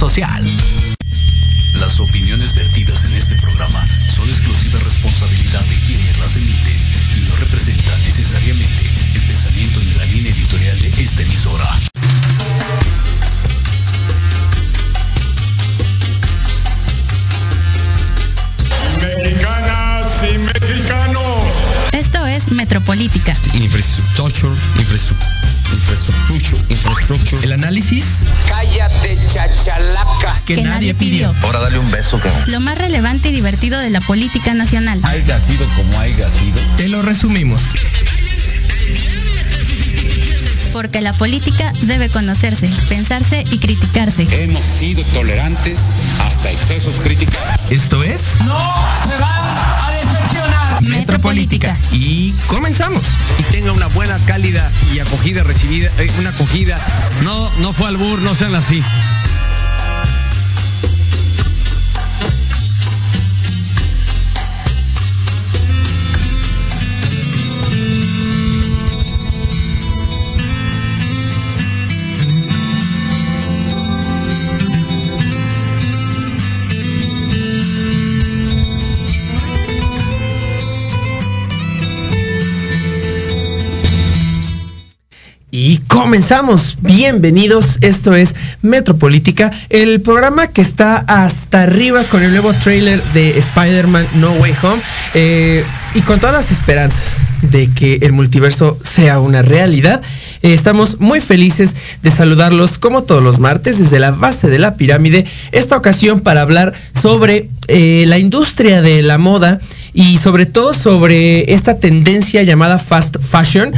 social. Que, Que nadie pidió. Ahora dale un beso, cabrón. Lo más relevante y divertido de la política nacional. Haiga sido como haiga sido. te lo resumimos. Porque la política debe conocerse, pensarse y criticarse. Hemos sido tolerantes hasta excesos críticos. Esto es Metropolítica. Y comenzamos. y tenga una buena, cálida y acogida recibida, eh, una acogida. No, no fue albur, no sean así. Comenzamos. Bienvenidos. Esto es Metropolítica, el programa que está hasta arriba con el nuevo trailer de Spider-Man No Way Home. eh, y con todas las esperanzas de que el multiverso sea una realidad. Eh, estamos muy felices de saludarlos como todos los martes desde la base de la pirámide. Esta ocasión para hablar sobre eh, la industria de la moda y sobre todo sobre esta tendencia llamada fast fashion.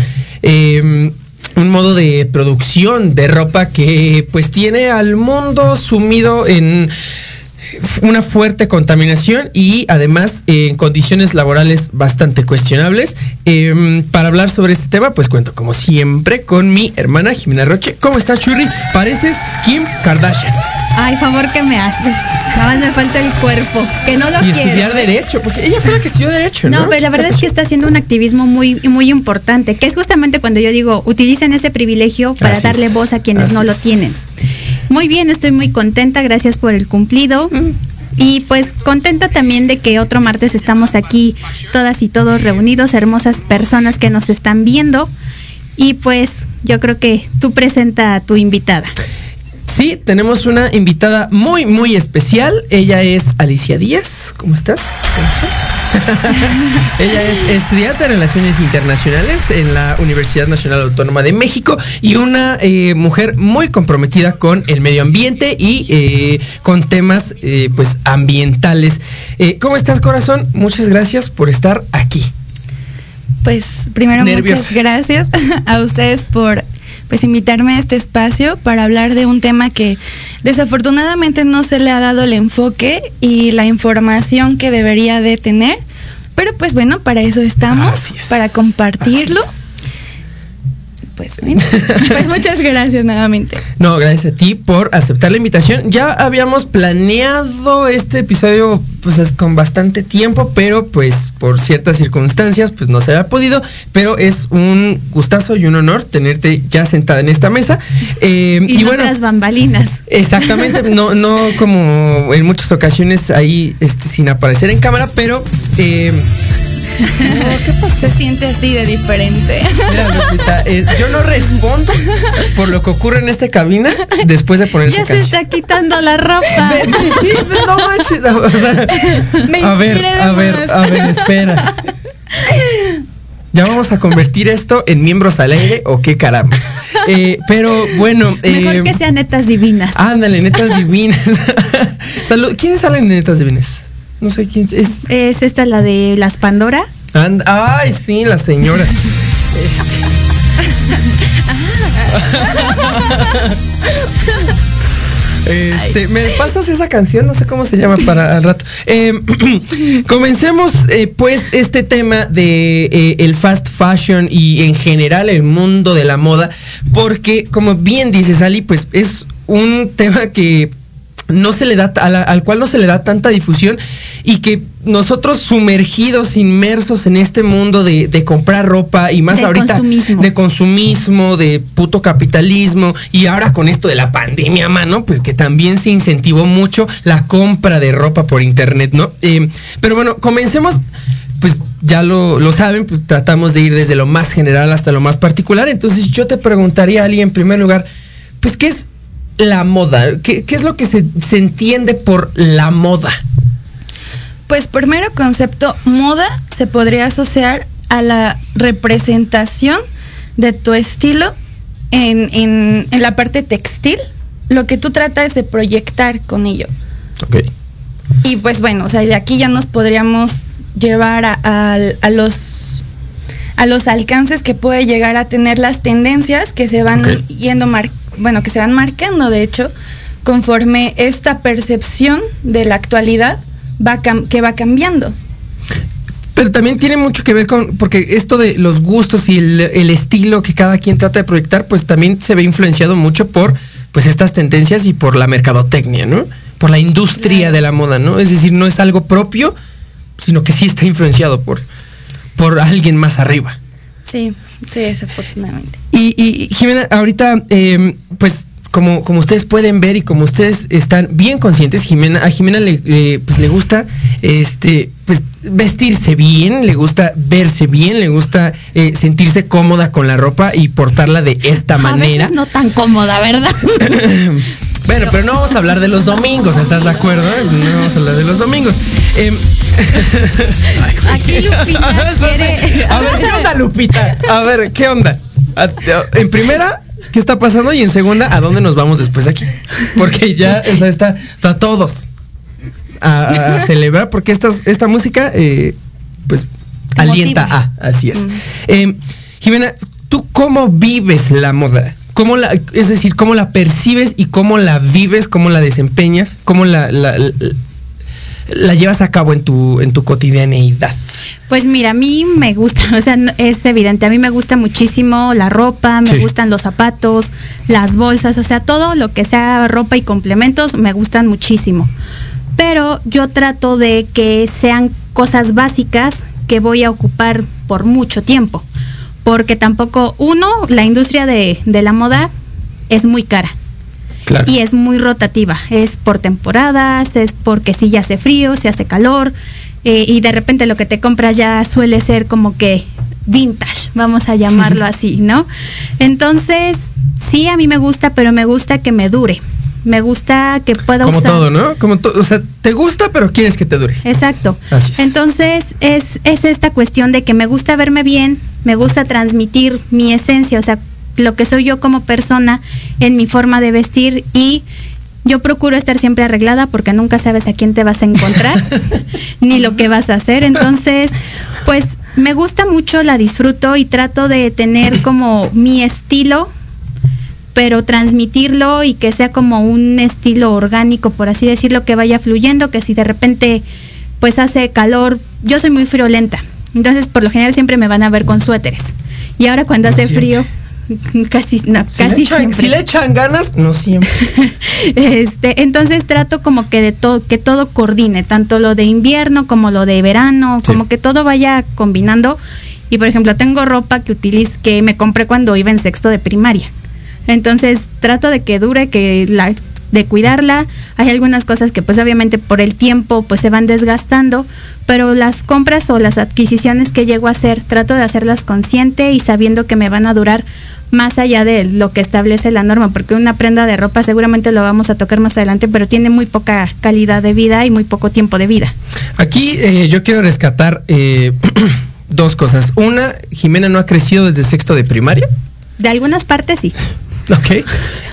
Un modo de producción de ropa que pues tiene al mundo sumido en una fuerte contaminación y además en condiciones laborales bastante cuestionables. Eh, para hablar sobre este tema, pues cuento como siempre con mi hermana Jimena Roche. ¿Cómo estás, Churri? Pareces Kim Kardashian. Ay, favor que me haces. Nada más me falta el cuerpo, que no lo y quiero. estudiar. Derecho, porque ella fue la que estudió Derecho, ¿no? No, pero la verdad es que está haciendo un activismo muy, muy importante, que es justamente cuando yo digo, utilicen ese privilegio para Así darle es, voz a quienes así no lo tienen. Muy bien, estoy muy contenta, gracias por el cumplido. Mm. Y pues contenta también de que otro martes estamos aquí, todas y todos reunidos, hermosas personas que nos están viendo. Y pues yo creo que tú presenta a tu invitada. Sí, tenemos una invitada muy, muy especial. Ella es Alicia Díaz. ¿Cómo estás? ¿Cómo estás? Ella es estudiante de Relaciones Internacionales en la Universidad Nacional Autónoma de México y una eh, mujer muy comprometida con el medio ambiente y eh, con temas eh, pues ambientales. Eh, ¿Cómo estás, corazón? Muchas gracias por estar aquí. Pues primero muchas gracias a ustedes por pues invitarme a este espacio para hablar de un tema que desafortunadamente no se le ha dado el enfoque y la información que debería de tener. Pero pues bueno, para eso estamos, es. para compartirlo. pues muchas gracias nuevamente. No, gracias a ti por aceptar la invitación. Ya habíamos planeado este episodio pues es con bastante tiempo, pero pues por ciertas circunstancias pues no se había podido, pero es un gustazo y un honor tenerte ya sentada en esta mesa. Eh, Y, y no bueno, tras bambalinas. exactamente, no, no como en muchas ocasiones ahí este, sin aparecer en cámara, pero eh, Se siente así de diferente. mira, Lupita, eh, yo no respondo por lo que ocurre en esta cabina después de poner Ya se está quitando la ropa. Sí, no manches. o sea, Me a ver, a ver, a ver, espera. Ya vamos a convertir esto en miembros al aire o qué caramba. Eh, pero bueno, Mejor eh, que sean netas divinas. ándale, netas divinas. Salud. ¿Quiénes salen en netas divinas? No sé quién es. Es esta la de las Pandora. And- ay, sí, la señora. Este, me pasas esa canción, no sé cómo se llama para al rato. Eh, comencemos eh, pues este tema de eh, el fast fashion y en general el mundo de la moda, porque como bien dice Sally, pues es un tema que no se le da al cual no se le da tanta difusión y que nosotros sumergidos, inmersos en este mundo de, comprar ropa y más De ahorita consumismo. de consumismo, de puto capitalismo y ahora con esto de la pandemia, mano, pues que también se incentivó mucho la compra de ropa por internet, ¿no? Eh, pero bueno, comencemos, pues ya lo, lo saben, pues tratamos de ir desde lo más general hasta lo más particular, entonces yo te preguntaría, Ali, en primer lugar, pues ¿qué es la moda? ¿Qué, qué es lo que se, se entiende por la moda? Pues primero concepto, moda se podría asociar a la representación de tu estilo en, en- en la parte textil, lo que tú tratas de proyectar con ello. Ok. Y pues bueno, o sea, de aquí ya nos podríamos llevar a, a- a los a los alcances que puede llegar a tener las tendencias que se van yendo mar- bueno, que se van marcando de hecho conforme esta percepción de la actualidad va que va cambiando. Pero también tiene mucho que ver con, porque esto de los gustos y el, el estilo que cada quien trata de proyectar, pues también se ve influenciado mucho por pues estas tendencias y por la mercadotecnia, ¿no? Por la industria de la moda, ¿no? Es decir, no es algo propio, sino que sí está influenciado por, por alguien más arriba. Sí, sí, desafortunadamente. Y, y, Jimena, ahorita, eh, pues como, como ustedes pueden ver y como ustedes están bien conscientes, Jimena, a Jimena le, eh, pues, le gusta este, pues, vestirse bien, le gusta verse bien, le gusta eh, sentirse cómoda con la ropa y portarla de esta A manera. veces no tan cómoda, ¿verdad? Bueno, pero no vamos a hablar de los domingos, ¿estás de acuerdo? No vamos a hablar de los domingos. Em, Aquí Lupita quiere. A ver, ¿qué onda, Lupita? A ver, ¿qué onda? A- En primera, ¿qué está pasando? Y en segunda, ¿a dónde nos vamos después de aquí? Porque ya o sea, está, está todos a, a celebrar, porque esta, esta música, eh, pues, alienta a, así es. Em, Jimena, ¿tú cómo vives la moda? ¿Cómo la, es decir, cómo la percibes y cómo la vives, cómo la desempeñas, cómo la, la, la- la llevas a cabo en tu, en tu cotidianeidad? Pues mira, a mí me gusta, o sea, es evidente, a mí me gusta muchísimo la ropa, me Sí. gustan los zapatos, las bolsas, o sea, todo lo que sea ropa y complementos me gustan muchísimo. Pero yo trato de que sean cosas básicas que voy a ocupar por mucho tiempo. Porque tampoco, uno, la industria de, de la moda es muy cara. Claro. Y es muy rotativa, es por temporadas, es porque si ya hace frío, si hace calor, eh, y de repente lo que te compras ya suele ser como que vintage, vamos a llamarlo así, ¿no? Entonces, sí, a mí me gusta, pero me gusta que me dure. Me gusta que pueda Como usar. todo, ¿no? Como todo, o sea, te gusta, pero quieres que te dure. Exacto. Así es. Entonces es, es esta cuestión de que me gusta verme bien, me gusta transmitir mi esencia, o sea, lo que soy yo como persona en mi forma de vestir y yo procuro estar siempre arreglada porque nunca sabes a quién te vas a encontrar ni lo que vas a hacer. Entonces, pues me gusta mucho, la disfruto y trato de tener como mi estilo pero transmitirlo y que sea como un estilo orgánico, por así decirlo, que vaya fluyendo, que si de repente pues hace calor, yo soy muy friolenta, entonces por lo general siempre me van a ver con suéteres. Y ahora cuando hace frío, casi, no, Si, le casi echan, siempre. si le echan ganas, no siempre. Este, entonces trato como que de todo, que todo coordine, tanto lo de invierno como lo de verano, Sí. como que todo vaya combinando. Y por ejemplo, tengo ropa que utilizo, que me compré cuando iba en sexto de primaria. Entonces trato de que dure, que la, de cuidarla. Hay algunas cosas que pues obviamente por el tiempo pues se van desgastando, pero las compras o las adquisiciones que llego a hacer, trato de hacerlas consciente y sabiendo que me van a durar más allá de lo que establece la norma, porque una prenda de ropa seguramente lo vamos a tocar más adelante, pero tiene muy poca calidad de vida y muy poco tiempo de vida. Aquí eh, yo quiero rescatar eh, dos cosas. Una, Jimena no ha crecido desde sexto de primaria. De algunas partes sí. Ok.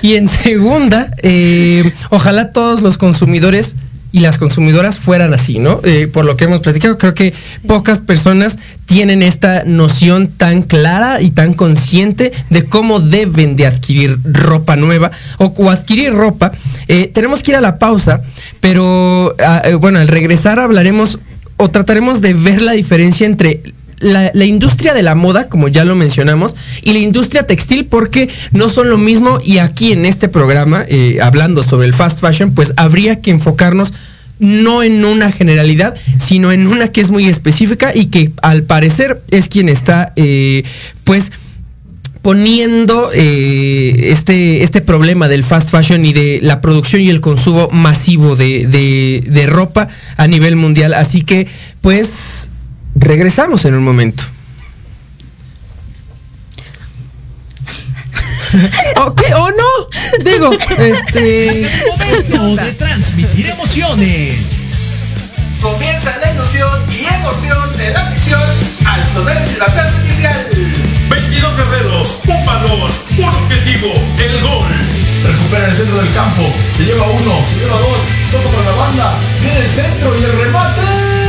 Y en segunda, eh, ojalá todos los consumidores y las consumidoras fueran así, ¿no? Eh, por lo que hemos platicado, creo que pocas personas tienen esta noción tan clara y tan consciente de cómo deben de adquirir ropa nueva o, o adquirir ropa. Eh, tenemos que ir a la pausa, pero ah, eh, bueno, al regresar hablaremos o trataremos de ver la diferencia entre la, la, industria de la moda, como ya lo mencionamos, y la industria textil, porque no son lo mismo. Y aquí en este programa, eh, hablando sobre el fast fashion, pues habría que enfocarnos no en una generalidad, sino en una que es muy específica y que al parecer es quien está, eh, pues, poniendo eh, este, este problema del fast fashion y de la producción y el consumo masivo de, de, de ropa a nivel mundial. Así que, pues, regresamos en un momento. ¿Ok o no? Digo, este. Momento de transmitir emociones. Comienza la ilusión y emoción de la misión al sonar el silbatazo inicial. 22 guerreros, un balón, un objetivo, el gol. Recupera el centro del campo, se lleva uno, se lleva dos, toca para la banda, viene el centro y el remate.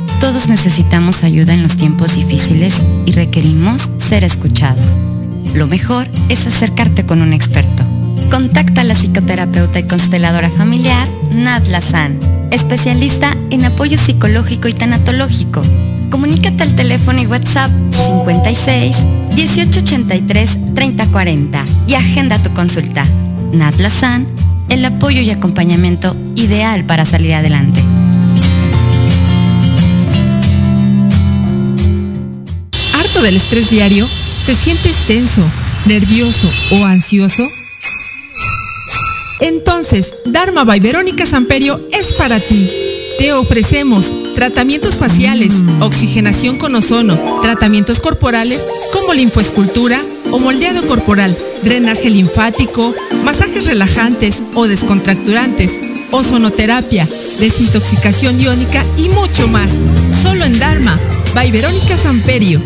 todos necesitamos ayuda en los tiempos difíciles y requerimos ser escuchados. Lo mejor es acercarte con un experto. Contacta a la psicoterapeuta y consteladora familiar Nat Lazan, especialista en apoyo psicológico y tanatológico. Comunícate al teléfono y WhatsApp 56 1883 3040 y agenda tu consulta. Nat Lazan, el apoyo y acompañamiento ideal para salir adelante. ¿Harto del estrés diario? ¿Te sientes tenso, nervioso o ansioso? Entonces, Dharma by Verónica Samperio es para ti. Te ofrecemos tratamientos faciales, oxigenación con ozono, tratamientos corporales como linfoescultura o moldeado corporal, drenaje linfático, masajes relajantes o descontracturantes, ozonoterapia, desintoxicación iónica y mucho más. Solo en Dharma by Verónica Samperio.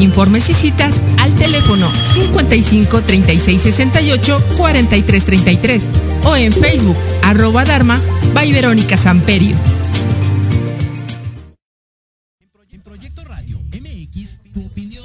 Informes y citas al teléfono 55 36 68 43 33 o en Facebook arroba Dharma by Verónica Samperio. En Proyecto Radio MX, tu opinión.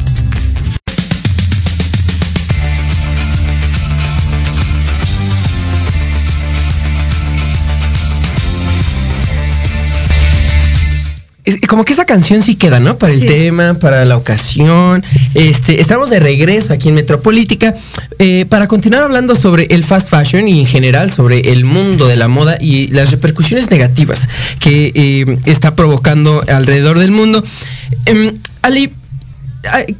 Como que esa canción sí queda, ¿no? Para el sí. tema, para la ocasión. Este, estamos de regreso aquí en Metropolítica eh, para continuar hablando sobre el fast fashion y en general sobre el mundo de la moda y las repercusiones negativas que eh, está provocando alrededor del mundo. Eh, Ali,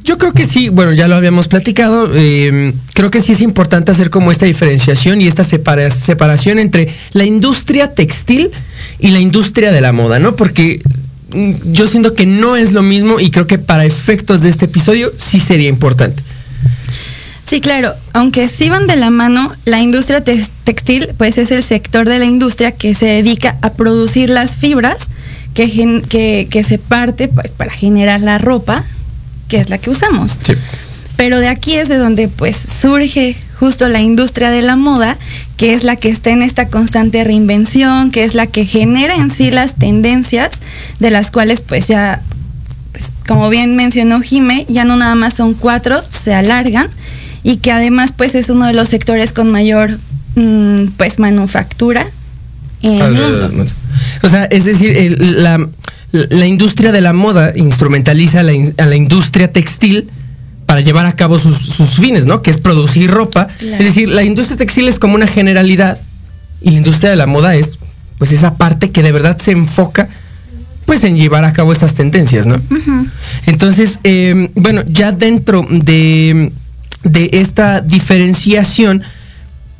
yo creo que sí, bueno, ya lo habíamos platicado, eh, creo que sí es importante hacer como esta diferenciación y esta separa separación entre la industria textil y la industria de la moda, ¿no? Porque yo siento que no es lo mismo y creo que para efectos de este episodio sí sería importante. Sí, claro, aunque sí van de la mano, la industria te textil pues es el sector de la industria que se dedica a producir las fibras que, que, que se parte pues, para generar la ropa, que es la que usamos. Sí. Pero de aquí es de donde pues surge justo la industria de la moda, que es la que está en esta constante reinvención, que es la que genera en sí las tendencias, de las cuales pues ya, pues, como bien mencionó Jime, ya no nada más son cuatro, se alargan, y que además pues es uno de los sectores con mayor mmm, pues manufactura en mundo. O sea, es decir, el, la, la, industria de la moda instrumentaliza la, a la industria textil para llevar a cabo sus, sus, fines, ¿no? Que es producir ropa. Claro. Es decir, la industria textil es como una generalidad y la industria de la moda es pues esa parte que de verdad se enfoca pues en llevar a cabo estas tendencias, ¿no? Uh -huh. Entonces, eh, bueno, ya dentro de, de esta diferenciación,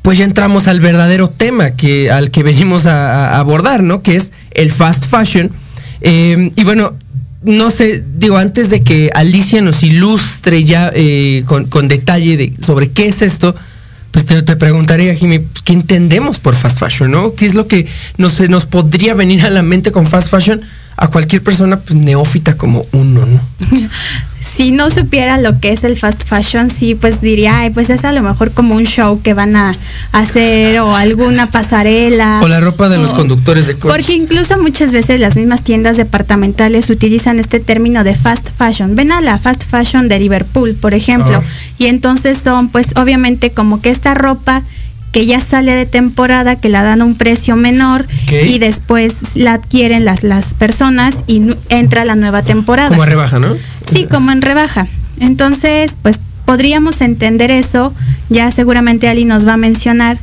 pues ya entramos al verdadero tema que, al que venimos a, a abordar, ¿no? Que es el fast fashion. Eh, y bueno, no sé, digo, antes de que Alicia nos ilustre ya eh, con, con, detalle de, sobre qué es esto, pues te, te preguntaría, Jimmy, ¿qué entendemos por fast fashion, no? ¿Qué es lo que nos, nos podría venir a la mente con fast fashion a cualquier persona pues, neófita como uno, ¿no? no supiera lo que es el fast fashion, sí, pues diría, ay, pues es a lo mejor como un show que van a hacer o alguna pasarela. O la ropa de o, los conductores de coches. Porque incluso muchas veces las mismas tiendas departamentales utilizan este término de fast fashion. Ven a la fast fashion de Liverpool, por ejemplo, oh. y entonces son pues obviamente como que esta ropa que ya sale de temporada, que la dan a un precio menor okay. y después la adquieren las, las personas y entra la nueva temporada. Como a rebaja, ¿no? Sí, como en rebaja. Entonces, pues podríamos entender eso, ya seguramente Ali nos va a mencionar.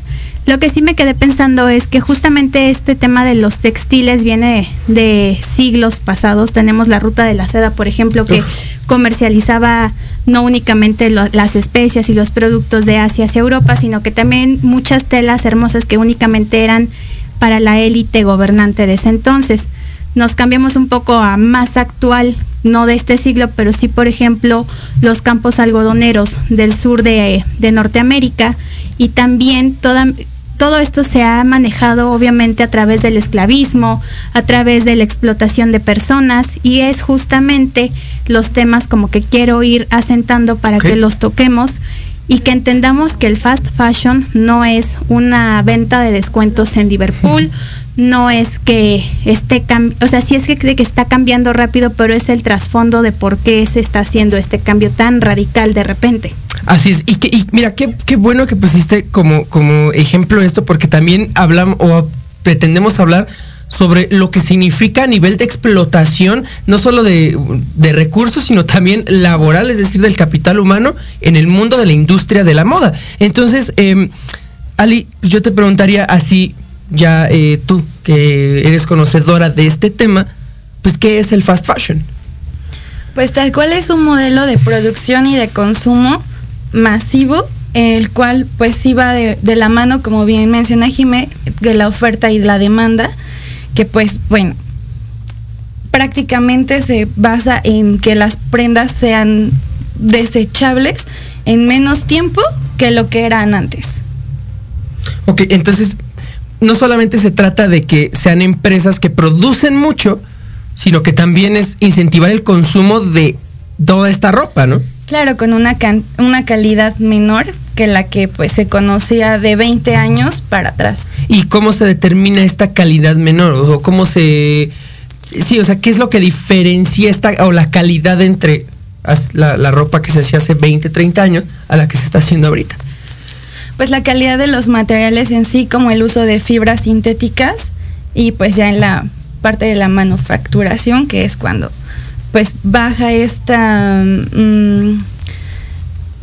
Lo que sí me quedé pensando es que justamente este tema de los textiles viene de, de siglos pasados. Tenemos la ruta de la seda, por ejemplo, que Uf. comercializaba no únicamente las especias y los productos de Asia hacia Europa, sino que también muchas telas hermosas que únicamente eran para la élite gobernante de ese entonces. Nos cambiamos un poco a más actual, no de este siglo, pero sí, por ejemplo, los campos algodoneros del sur de Norteamérica y también toda, todo esto se ha manejado obviamente a través del esclavismo, a través de la explotación de personas y es justamente los temas como que quiero ir asentando para okay. que los toquemos y que entendamos que el fast fashion no es una venta de descuentos en Liverpool, no es que esté, o sea, sí es que, que está cambiando rápido, pero es el trasfondo de por qué se está haciendo este cambio tan radical de repente. Así es, y, que, y mira, qué, qué, bueno que pusiste como, como ejemplo esto, porque también hablamos o pretendemos hablar sobre lo que significa a nivel de explotación, no solo de, de, recursos, sino también laboral, es decir, del capital humano en el mundo de la industria de la moda. Entonces, eh, Ali, yo te preguntaría así, ya eh, tú, que eres conocedora de este tema, pues, ¿qué es el fast fashion? Pues tal cual es un modelo de producción y de consumo masivo el cual pues sí va de, de, la mano, como bien menciona Jimé, de la oferta y la demanda, que pues bueno, prácticamente se basa en que las prendas sean desechables en menos tiempo que lo que eran antes. Ok, entonces no solamente se trata de que sean empresas que producen mucho, sino que también es incentivar el consumo de toda esta ropa, ¿no? Claro, con una, can una calidad menor que la que pues se conocía de 20 años para atrás. ¿Y cómo se determina esta calidad menor? ¿O cómo se... Sí, o sea, ¿qué es lo que diferencia esta o la calidad entre la, la ropa que se hacía hace 20, 30 años a la que se está haciendo ahorita? Pues la calidad de los materiales en sí, como el uso de fibras sintéticas y pues ya en la parte de la manufacturación, que es cuando pues baja esta, mmm,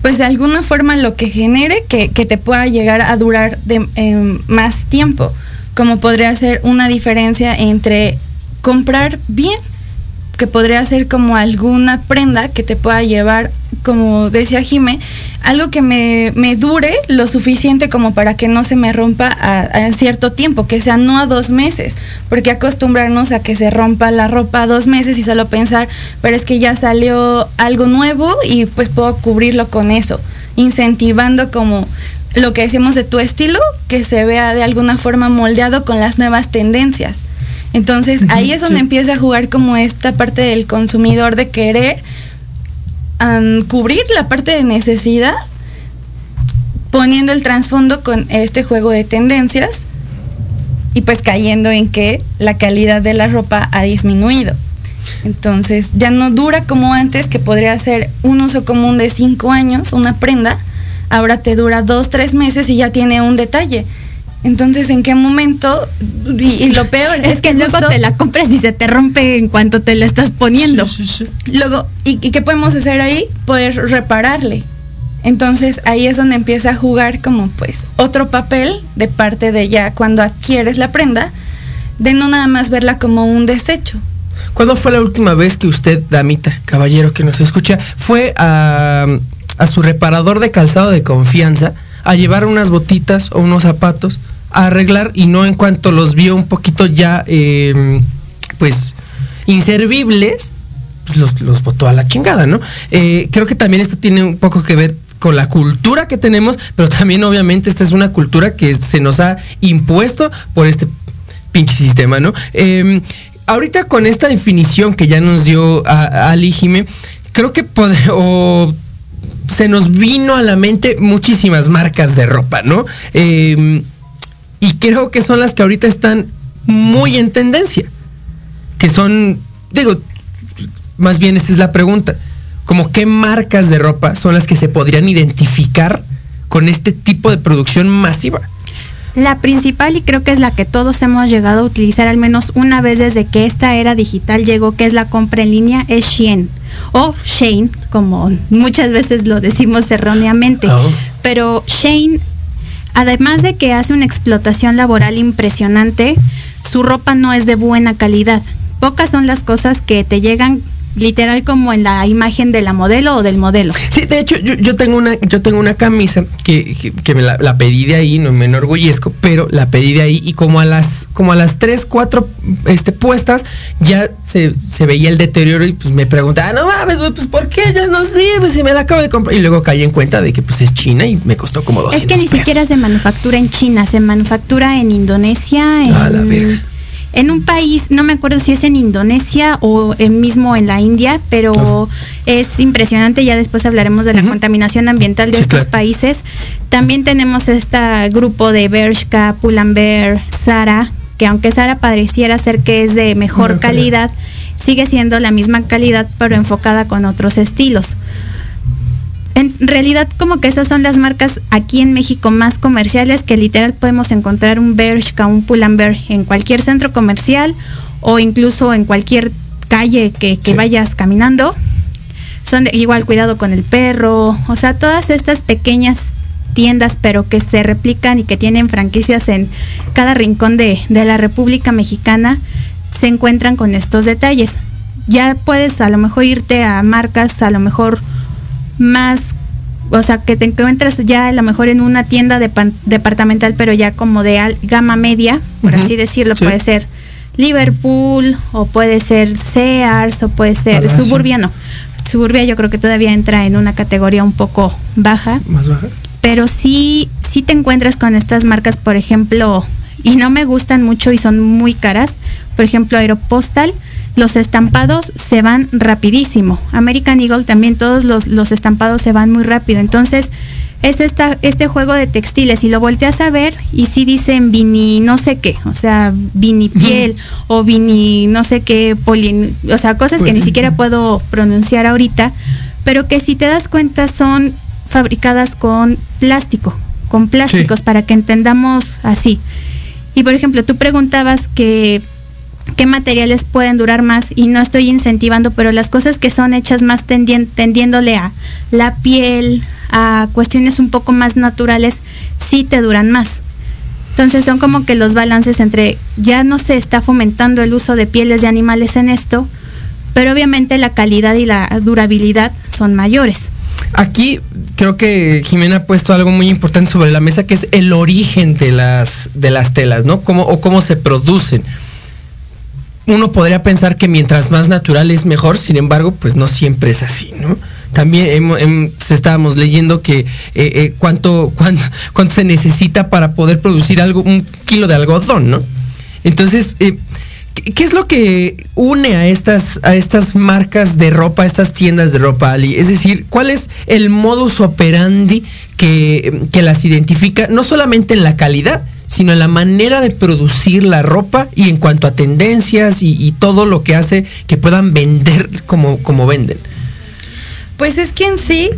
pues de alguna forma lo que genere que, que te pueda llegar a durar de, eh, más tiempo, como podría ser una diferencia entre comprar bien, que podría ser como alguna prenda que te pueda llevar, como decía Jime, algo que me, me, dure lo suficiente como para que no se me rompa a, cierto tiempo, que sea no a dos meses, porque acostumbrarnos a que se rompa la ropa a dos meses y solo pensar, pero es que ya salió algo nuevo y pues puedo cubrirlo con eso, incentivando como lo que decimos de tu estilo, que se vea de alguna forma moldeado con las nuevas tendencias. Entonces ahí es donde sí. empieza a jugar como esta parte del consumidor de querer um, cubrir la parte de necesidad poniendo el trasfondo con este juego de tendencias y pues cayendo en que la calidad de la ropa ha disminuido. Entonces ya no dura como antes, que podría ser un uso común de cinco años, una prenda, ahora te dura dos, tres meses y ya tiene un detalle. Entonces, ¿en qué momento? Y, y lo peor es, es que, que, luego justo... te la compras y se te rompe en cuanto te la estás poniendo. Sí, sí, sí. Luego, ¿y, ¿y, qué podemos hacer ahí? Poder repararle. Entonces ahí es donde empieza a jugar como pues otro papel de parte de ya cuando adquieres la prenda, de no nada más verla como un desecho. ¿Cuándo fue la última vez que usted, damita, caballero que nos escucha, fue a, a su reparador de calzado de confianza? a llevar unas botitas o unos zapatos a arreglar y no en cuanto los vio un poquito ya, eh, pues, inservibles, pues los, los botó a la chingada, ¿no? Eh, creo que también esto tiene un poco que ver con la cultura que tenemos, pero también obviamente esta es una cultura que se nos ha impuesto por este pinche sistema, ¿no? Eh, ahorita con esta definición que ya nos dio a, Ali Jime, creo que o se nos vino a la mente muchísimas marcas de ropa, ¿no? Eh, y creo que son las que ahorita están muy en tendencia. Que son, digo, más bien esta es la pregunta. Como qué marcas de ropa son las que se podrían identificar con este tipo de producción masiva. La principal y creo que es la que todos hemos llegado a utilizar al menos una vez desde que esta era digital llegó, que es la compra en línea, es Shein o Shane, como muchas veces lo decimos erróneamente. Oh. Pero Shane, además de que hace una explotación laboral impresionante, su ropa no es de buena calidad. Pocas son las cosas que te llegan literal como en la imagen de la modelo o del modelo. Sí, de hecho, yo, tengo una, yo tengo una camisa que, que, me la, pedí de ahí, no me enorgullezco, pero la pedí de ahí y como a las, como a las tres, cuatro este, puestas, ya se, veía el deterioro y pues me preguntaba, no mames, pues ¿por qué ya no sirve si me la acabo de comprar? Y luego caí en cuenta de que pues es China y me costó como dos. Es que ni siquiera se manufactura en China, se manufactura en Indonesia, en... A la verga en un país, no me acuerdo si es en Indonesia o mismo en la India, pero es impresionante, ya después hablaremos de la contaminación ambiental de estos países. También tenemos este grupo de Bershka, Pull&Bear, Sara, que aunque Sara pareciera ser que es de mejor calidad, sigue siendo la misma calidad pero enfocada con otros estilos en realidad como que esas son las marcas aquí en México más comerciales que literal podemos encontrar un Bershka, un Pull&Bear en cualquier centro comercial o incluso en cualquier calle que, vayas caminando. Son de igual cuidado con el perro, o sea, todas estas pequeñas tiendas pero que se replican y que tienen franquicias en cada rincón de, de la República Mexicana se encuentran con estos detalles. Ya puedes a lo mejor irte a marcas a lo mejor más, o sea, que te encuentras ya a lo mejor en una tienda departamental, pero ya como de gama media, por así decirlo, puede ser Liverpool o puede ser Sears o puede ser Suburbia, no. Suburbia yo creo que todavía entra en una categoría un poco baja. Más baja. Pero sí, sí te encuentras con estas marcas, por ejemplo, y no me gustan mucho y son muy caras. Por ejemplo, Aeropostal los estampados se van rapidísimo. American Eagle también todos los, estampados se van muy rápido. Entonces, es esta, este juego de textiles y lo volteas a ver y sí dicen vini no sé qué, o sea, vini piel o vini no sé qué, poli, o sea, cosas que ni siquiera puedo pronunciar ahorita, pero que si te das cuenta son fabricadas con plástico, con plásticos para que entendamos así. Y por ejemplo, tú preguntabas que qué materiales pueden durar más y no estoy incentivando, pero las cosas que son hechas más tendiéndole a la piel, a cuestiones un poco más naturales, sí te duran más. Entonces son como que los balances entre ya no se está fomentando el uso de pieles de animales en esto, pero obviamente la calidad y la durabilidad son mayores. Aquí creo que Jimena ha puesto algo muy importante sobre la mesa que es el origen de las de las telas, ¿no? Cómo o cómo se producen uno podría pensar que mientras más natural es mejor, sin embargo, pues no siempre es así, ¿no? También pues, estábamos leyendo que eh, eh, cuánto, cuánto, cuánto, se necesita para poder producir algo, un kilo de algodón, ¿no? Entonces, eh, ¿qué es lo que une a estas, a estas marcas de ropa, a estas tiendas de ropa, Ali? Es decir, ¿cuál es el modus operandi que, que las identifica, no solamente en la calidad, sino en la manera de producir la ropa y en cuanto a tendencias y, todo lo que hace que puedan vender como, como venden. Pues es que en sí,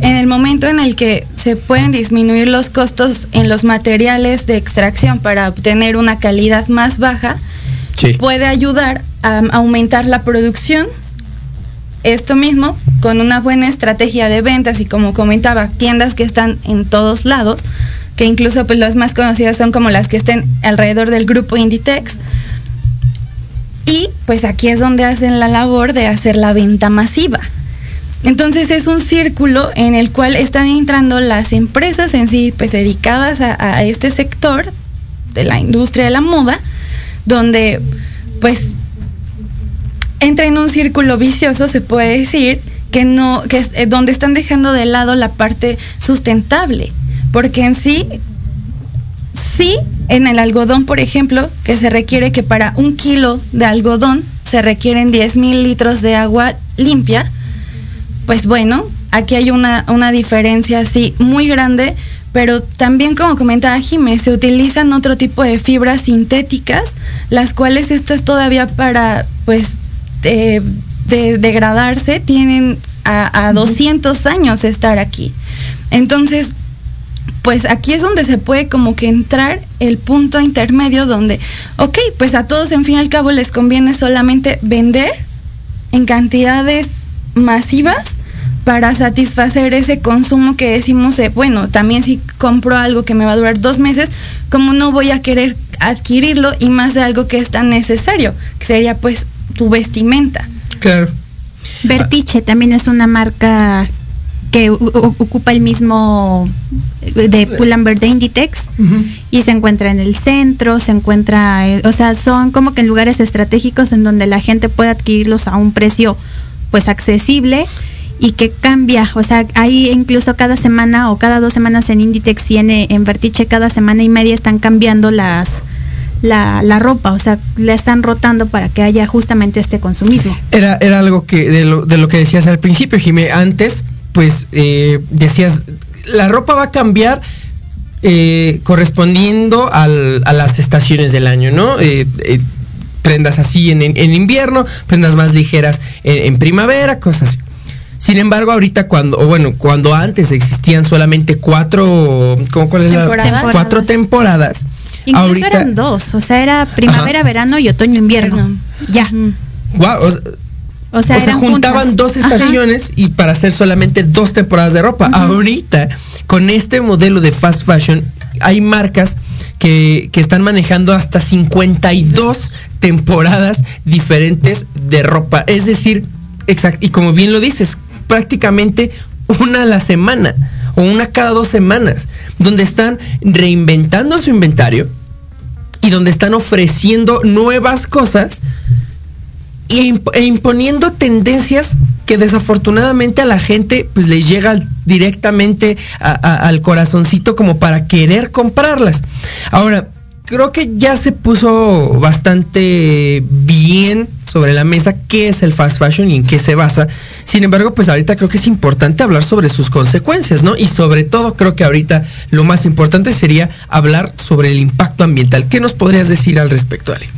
en el momento en el que se pueden disminuir los costos en los materiales de extracción para obtener una calidad más baja, puede ayudar a aumentar la producción. Esto mismo, con una buena estrategia de ventas y como comentaba, tiendas que están en todos lados, que incluso pues las más conocidas son como las que estén alrededor del grupo Inditex. Y pues aquí es donde hacen la labor de hacer la venta masiva. Entonces es un círculo en el cual están entrando las empresas en sí, pues dedicadas a, a este sector de la industria de la moda, donde pues entra en un círculo vicioso, se puede decir, que no, que es eh, donde están dejando de lado la parte sustentable. Porque en sí, sí, en el algodón, por ejemplo, que se requiere que para un kilo de algodón se requieren 10 mil litros de agua limpia, pues bueno, aquí hay una, una diferencia así muy grande, pero también como comentaba Jiménez, se utilizan otro tipo de fibras sintéticas, las cuales estas todavía para pues de, de degradarse tienen a, a 200 años estar aquí. Entonces, pues aquí es donde se puede como que entrar el punto intermedio donde, ok, pues a todos en fin y al cabo les conviene solamente vender en cantidades masivas para satisfacer ese consumo que decimos, de, bueno, también si compro algo que me va a durar dos meses, como no voy a querer adquirirlo y más de algo que es tan necesario, que sería pues tu vestimenta. Claro. Vertiche también es una marca que ocupa el mismo de Pull&Bear de Inditex uh -huh. y se encuentra en el centro, se encuentra, eh, o sea, son como que en lugares estratégicos en donde la gente puede adquirirlos a un precio pues accesible y que cambia, o sea, hay incluso cada semana o cada dos semanas en Inditex y en, en Vertiche cada semana y media están cambiando las la, la, ropa, o sea, la están rotando para que haya justamente este consumismo. Era, era algo que de lo, de lo que decías al principio, Jimé, antes, pues eh, decías, la ropa va a cambiar eh, correspondiendo al, a las estaciones del año, ¿no? Eh, prendas así en, en, invierno, prendas más ligeras en, en primavera, cosas así. Sin embargo, ahorita cuando, o bueno, cuando antes existían solamente cuatro, ¿cómo cuál es ¿Temporadas? la? Cuatro temporadas. Incluso ahorita, eran dos, o sea, era primavera, ajá. verano y otoño, invierno. Ya. Wow, o, o sea, o sea juntaban juntas. dos estaciones ajá. y para hacer solamente dos temporadas de ropa. Ahorita, con este modelo de fast fashion, hay marcas que, que están manejando hasta 52 temporadas diferentes de ropa. Es decir, exacto, y como bien lo dices, prácticamente una a la semana o una cada dos semanas, donde están reinventando su inventario y donde están ofreciendo nuevas cosas e, e imponiendo tendencias que desafortunadamente a la gente pues les llega directamente al corazoncito como para querer comprarlas. Ahora, creo que ya se puso bastante bien sobre la mesa qué es el fast fashion y en qué se basa. Sin embargo, pues ahorita creo que es importante hablar sobre sus consecuencias, ¿no? Y sobre todo creo que ahorita lo más importante sería hablar sobre el impacto ambiental. ¿Qué nos podrías decir al respecto, Ale?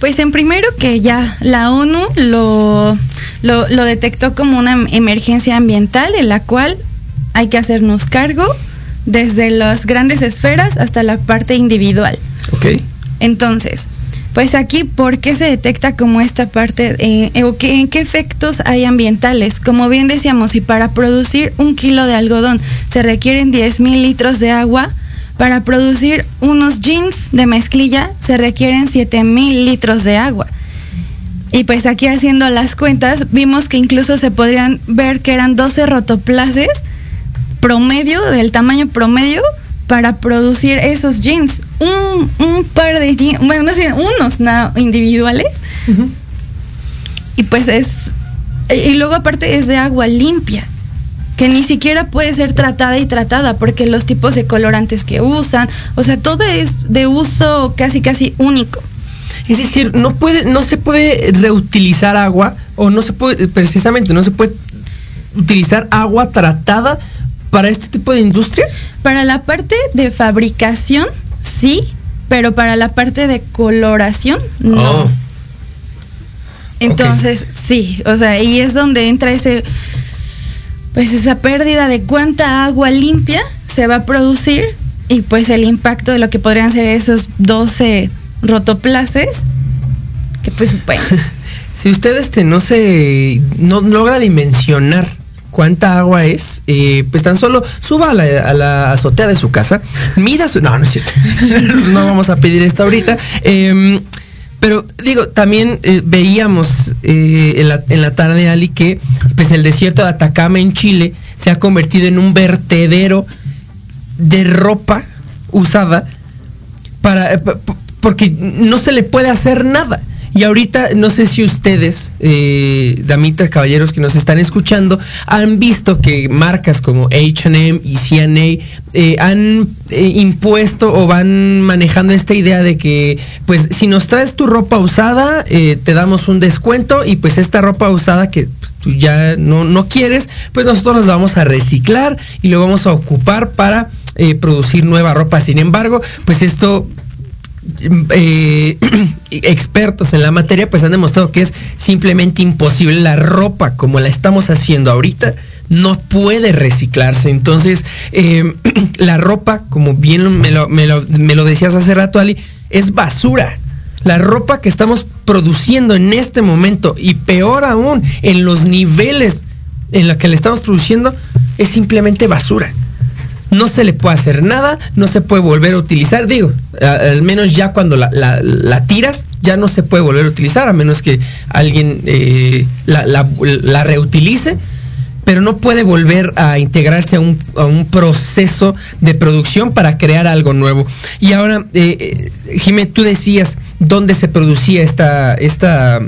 Pues en primero que ya la ONU lo, lo, lo detectó como una emergencia ambiental de la cual hay que hacernos cargo desde las grandes esferas hasta la parte individual. Ok. Entonces, pues aquí, ¿por qué se detecta como esta parte? Eh, o qué, ¿En qué efectos hay ambientales? Como bien decíamos, si para producir un kilo de algodón se requieren 10 mil litros de agua, para producir unos jeans de mezclilla se requieren 7 mil litros de agua. Y pues aquí haciendo las cuentas, vimos que incluso se podrían ver que eran 12 rotoplaces promedio, del tamaño promedio, para producir esos jeans. Un, un par de jeans, bueno, más bien unos nada, individuales. Uh -huh. Y pues es. Y luego, aparte, es de agua limpia, que ni siquiera puede ser tratada y tratada, porque los tipos de colorantes que usan, o sea, todo es de uso casi, casi único. Es decir, no puede, no se puede reutilizar agua, o no se puede, precisamente, no se puede utilizar agua tratada para este tipo de industria? Para la parte de fabricación, sí, pero para la parte de coloración, no. Oh. Entonces, okay. sí, o sea, y es donde entra ese, pues esa pérdida de cuánta agua limpia se va a producir y pues el impacto de lo que podrían ser esos 12 rotoplaces, que pues bueno. si usted este no se, no logra dimensionar cuánta agua es, eh, pues tan solo suba a la, a la, azotea de su casa, mida su... No, no es cierto. no vamos a pedir esto ahorita. Eh, Pero digo, también eh, veíamos eh, en, la, en la tarde, Ali, que pues el desierto de Atacama en Chile se ha convertido en un vertedero de ropa usada para eh, porque no se le puede hacer nada. Y ahorita no sé si ustedes, eh, damitas, caballeros que nos están escuchando, han visto que marcas como HM y CNA eh, han eh, impuesto o van manejando esta idea de que, pues, si nos traes tu ropa usada, eh, te damos un descuento y pues esta ropa usada que pues, tú ya no, no quieres, pues nosotros la vamos a reciclar y lo vamos a ocupar para eh, producir nueva ropa. Sin embargo, pues esto eh, expertos en la materia pues han demostrado que es simplemente imposible. La ropa como la estamos haciendo ahorita no puede reciclarse. Entonces, eh, la ropa, como bien me lo, me, lo, decías hace rato, Ali, es basura. La ropa que estamos produciendo en este momento y peor aún en los niveles en los que le estamos produciendo es simplemente basura no se le puede hacer nada, no se puede volver a utilizar, digo, al menos ya cuando la, la, tiras, ya no se puede volver a utilizar, a menos que alguien eh, la, la, reutilice, pero no puede volver a integrarse a un, a un, proceso de producción para crear algo nuevo. Y ahora, eh, Jimé, tú decías dónde se producía esta, esta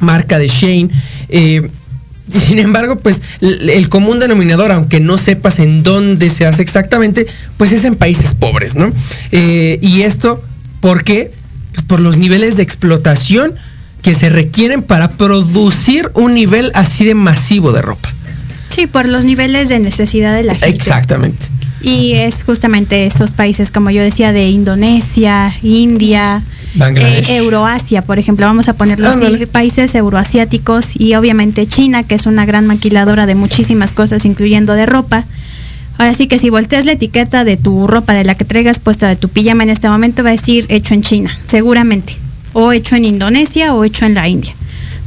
marca de Shane. Eh, sin embargo, pues el común denominador, aunque no sepas en dónde se hace exactamente, pues es en países pobres, ¿no? Eh, y esto, ¿por qué? Pues por los niveles de explotación que se requieren para producir un nivel así de masivo de ropa. Sí, por los niveles de necesidad de la gente. Exactamente. Y es justamente estos países, como yo decía, de Indonesia, India, eh, Euroasia, por ejemplo, vamos a ponerlo así, países euroasiáticos y obviamente China, que es una gran maquiladora de muchísimas cosas, incluyendo de ropa. Ahora sí que si volteas la etiqueta de tu ropa, de la que traigas puesta de tu pijama en este momento, va a decir hecho en China, seguramente. O hecho en Indonesia o hecho en la India.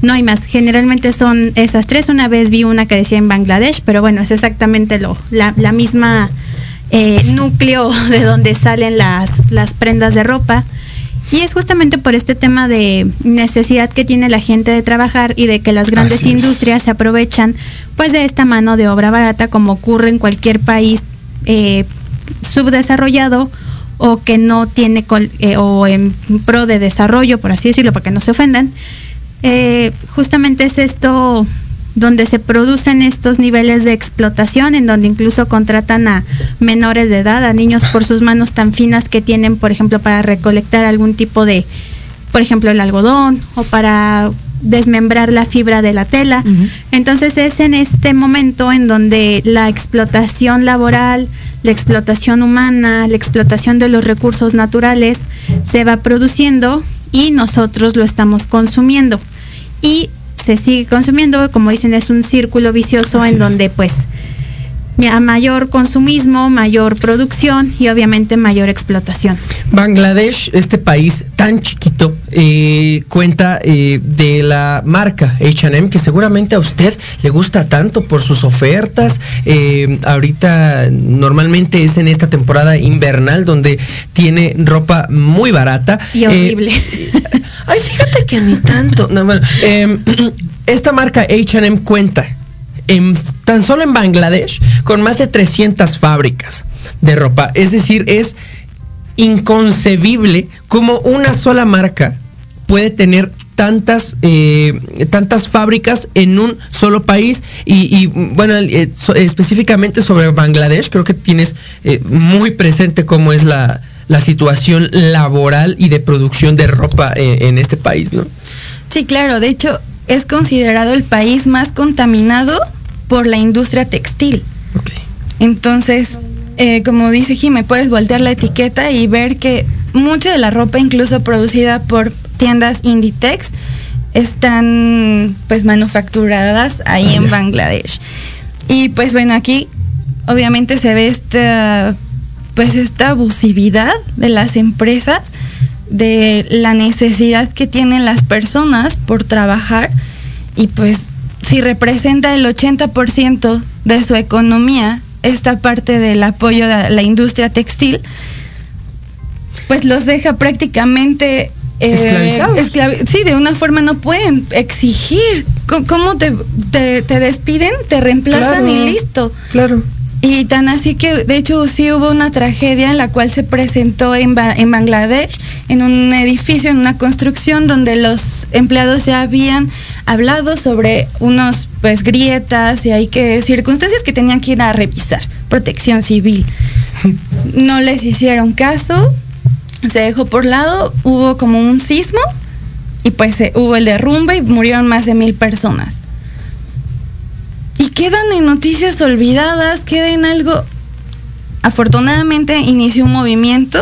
No hay más. Generalmente son esas tres. Una vez vi una que decía en Bangladesh, pero bueno, es exactamente lo, la, la misma eh, núcleo de donde salen las, las prendas de ropa. Y es justamente por este tema de necesidad que tiene la gente de trabajar y de que las grandes Así industrias es. se aprovechan pues de esta mano de obra barata como ocurre en cualquier país eh, subdesarrollado o que no tiene eh, o en pro de desarrollo, por así decirlo, para que no se ofendan. Eh, justamente es esto donde se producen estos niveles de explotación, en donde incluso contratan a menores de edad, a niños por sus manos tan finas que tienen, por ejemplo, para recolectar algún tipo de, por ejemplo, el algodón o para desmembrar la fibra de la tela. Uh -huh. Entonces es en este momento en donde la explotación laboral, la explotación humana, la explotación de los recursos naturales se va produciendo y nosotros lo estamos consumiendo. Y se sigue consumiendo, como dicen, es un círculo vicioso Así en es. donde pues a mayor consumismo, mayor producción y obviamente mayor explotación. Bangladesh, este país tan chiquito, eh, cuenta eh, de la marca HM, que seguramente a usted le gusta tanto por sus ofertas. Eh, ahorita normalmente es en esta temporada invernal donde tiene ropa muy barata. Y horrible. ay, fíjate que ni tanto. No, bueno, esta marca HM cuenta en, tan solo en Bangladesh con más de 300 fábricas de ropa. Es decir, es inconcebible como una sola marca puede tener tantas eh, tantas fábricas en un solo país y, y bueno eh, específicamente sobre Bangladesh creo que tienes eh, muy presente cómo es la, la situación laboral y de producción de ropa en, en este país, ¿no? Sí, claro. De hecho, es considerado el país más contaminado por la industria textil. Okay. Entonces, eh, como dice Jimé, puedes voltear la etiqueta y ver que mucha de la ropa, incluso producida por tiendas Inditex, están pues manufacturadas ahí ah, en yeah. Bangladesh. Y pues bueno, aquí obviamente se ve esta pues esta abusividad de las empresas de la necesidad que tienen las personas por trabajar y pues si representa el 80% de su economía esta parte del apoyo a la industria textil, pues los deja prácticamente eh, Esclavizados. esclavi- sí, de una forma no pueden exigir. ¿Cómo te, te, te despiden? Te reemplazan Claro. y listo. Claro. Y tan así que, de hecho, sí hubo una tragedia en la cual se presentó en, Ba- en Bangladesh, en un edificio, en una construcción, donde los empleados ya habían hablado sobre unos, pues, grietas y hay que, circunstancias que tenían que ir a revisar, protección civil. No les hicieron caso, se dejó por lado, hubo como un sismo y pues eh, hubo el derrumbe y murieron más de mil personas. Y quedan en noticias olvidadas, queda en algo... Afortunadamente inició un movimiento,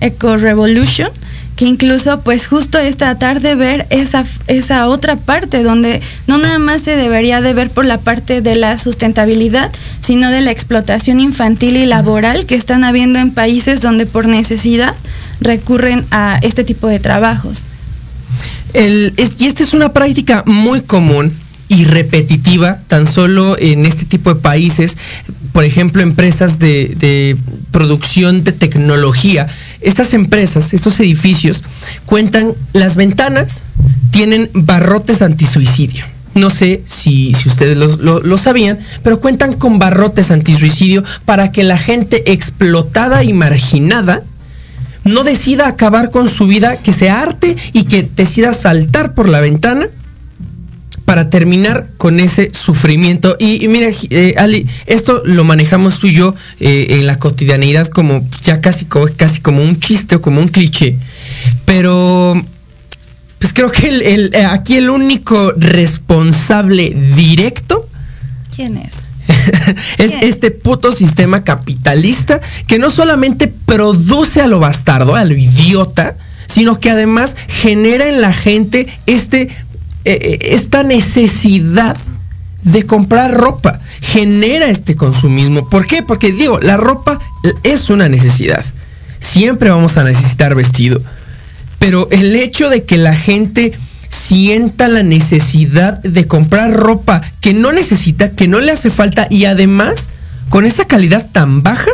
Eco Revolution, que incluso pues justo es tratar de ver esa, esa otra parte donde no nada más se debería de ver por la parte de la sustentabilidad, sino de la explotación infantil y laboral que están habiendo en países donde por necesidad recurren a este tipo de trabajos. El- es- y esta es una práctica muy común y repetitiva, tan solo en este tipo de países, por ejemplo, empresas de, producción de tecnología. Estas empresas, estos edificios, cuentan las ventanas, tienen barrotes antisuicidio. No sé si, si ustedes lo, lo- lo sabían, pero cuentan con barrotes antisuicidio para que la gente explotada y marginada no decida acabar con su vida, que se arte y que decida saltar por la ventana para terminar con ese sufrimiento. Y, y mira, eh, Ali, esto lo manejamos tú y yo eh, en la cotidianidad como ya casi, casi como un chiste o como un cliché. Pero pues creo que el- el- eh, aquí el único responsable directo ¿Quién es? es este puto sistema capitalista que no solamente produce a lo bastardo, a lo idiota, sino que además genera en la gente este, eh, eh, esta necesidad de comprar ropa. Genera este consumismo. ¿Por qué? Porque digo, la ropa es una necesidad. Siempre vamos a necesitar vestido. Pero el hecho de que la gente sienta la necesidad de comprar ropa que no necesita, que no le hace falta y además con esa calidad tan baja,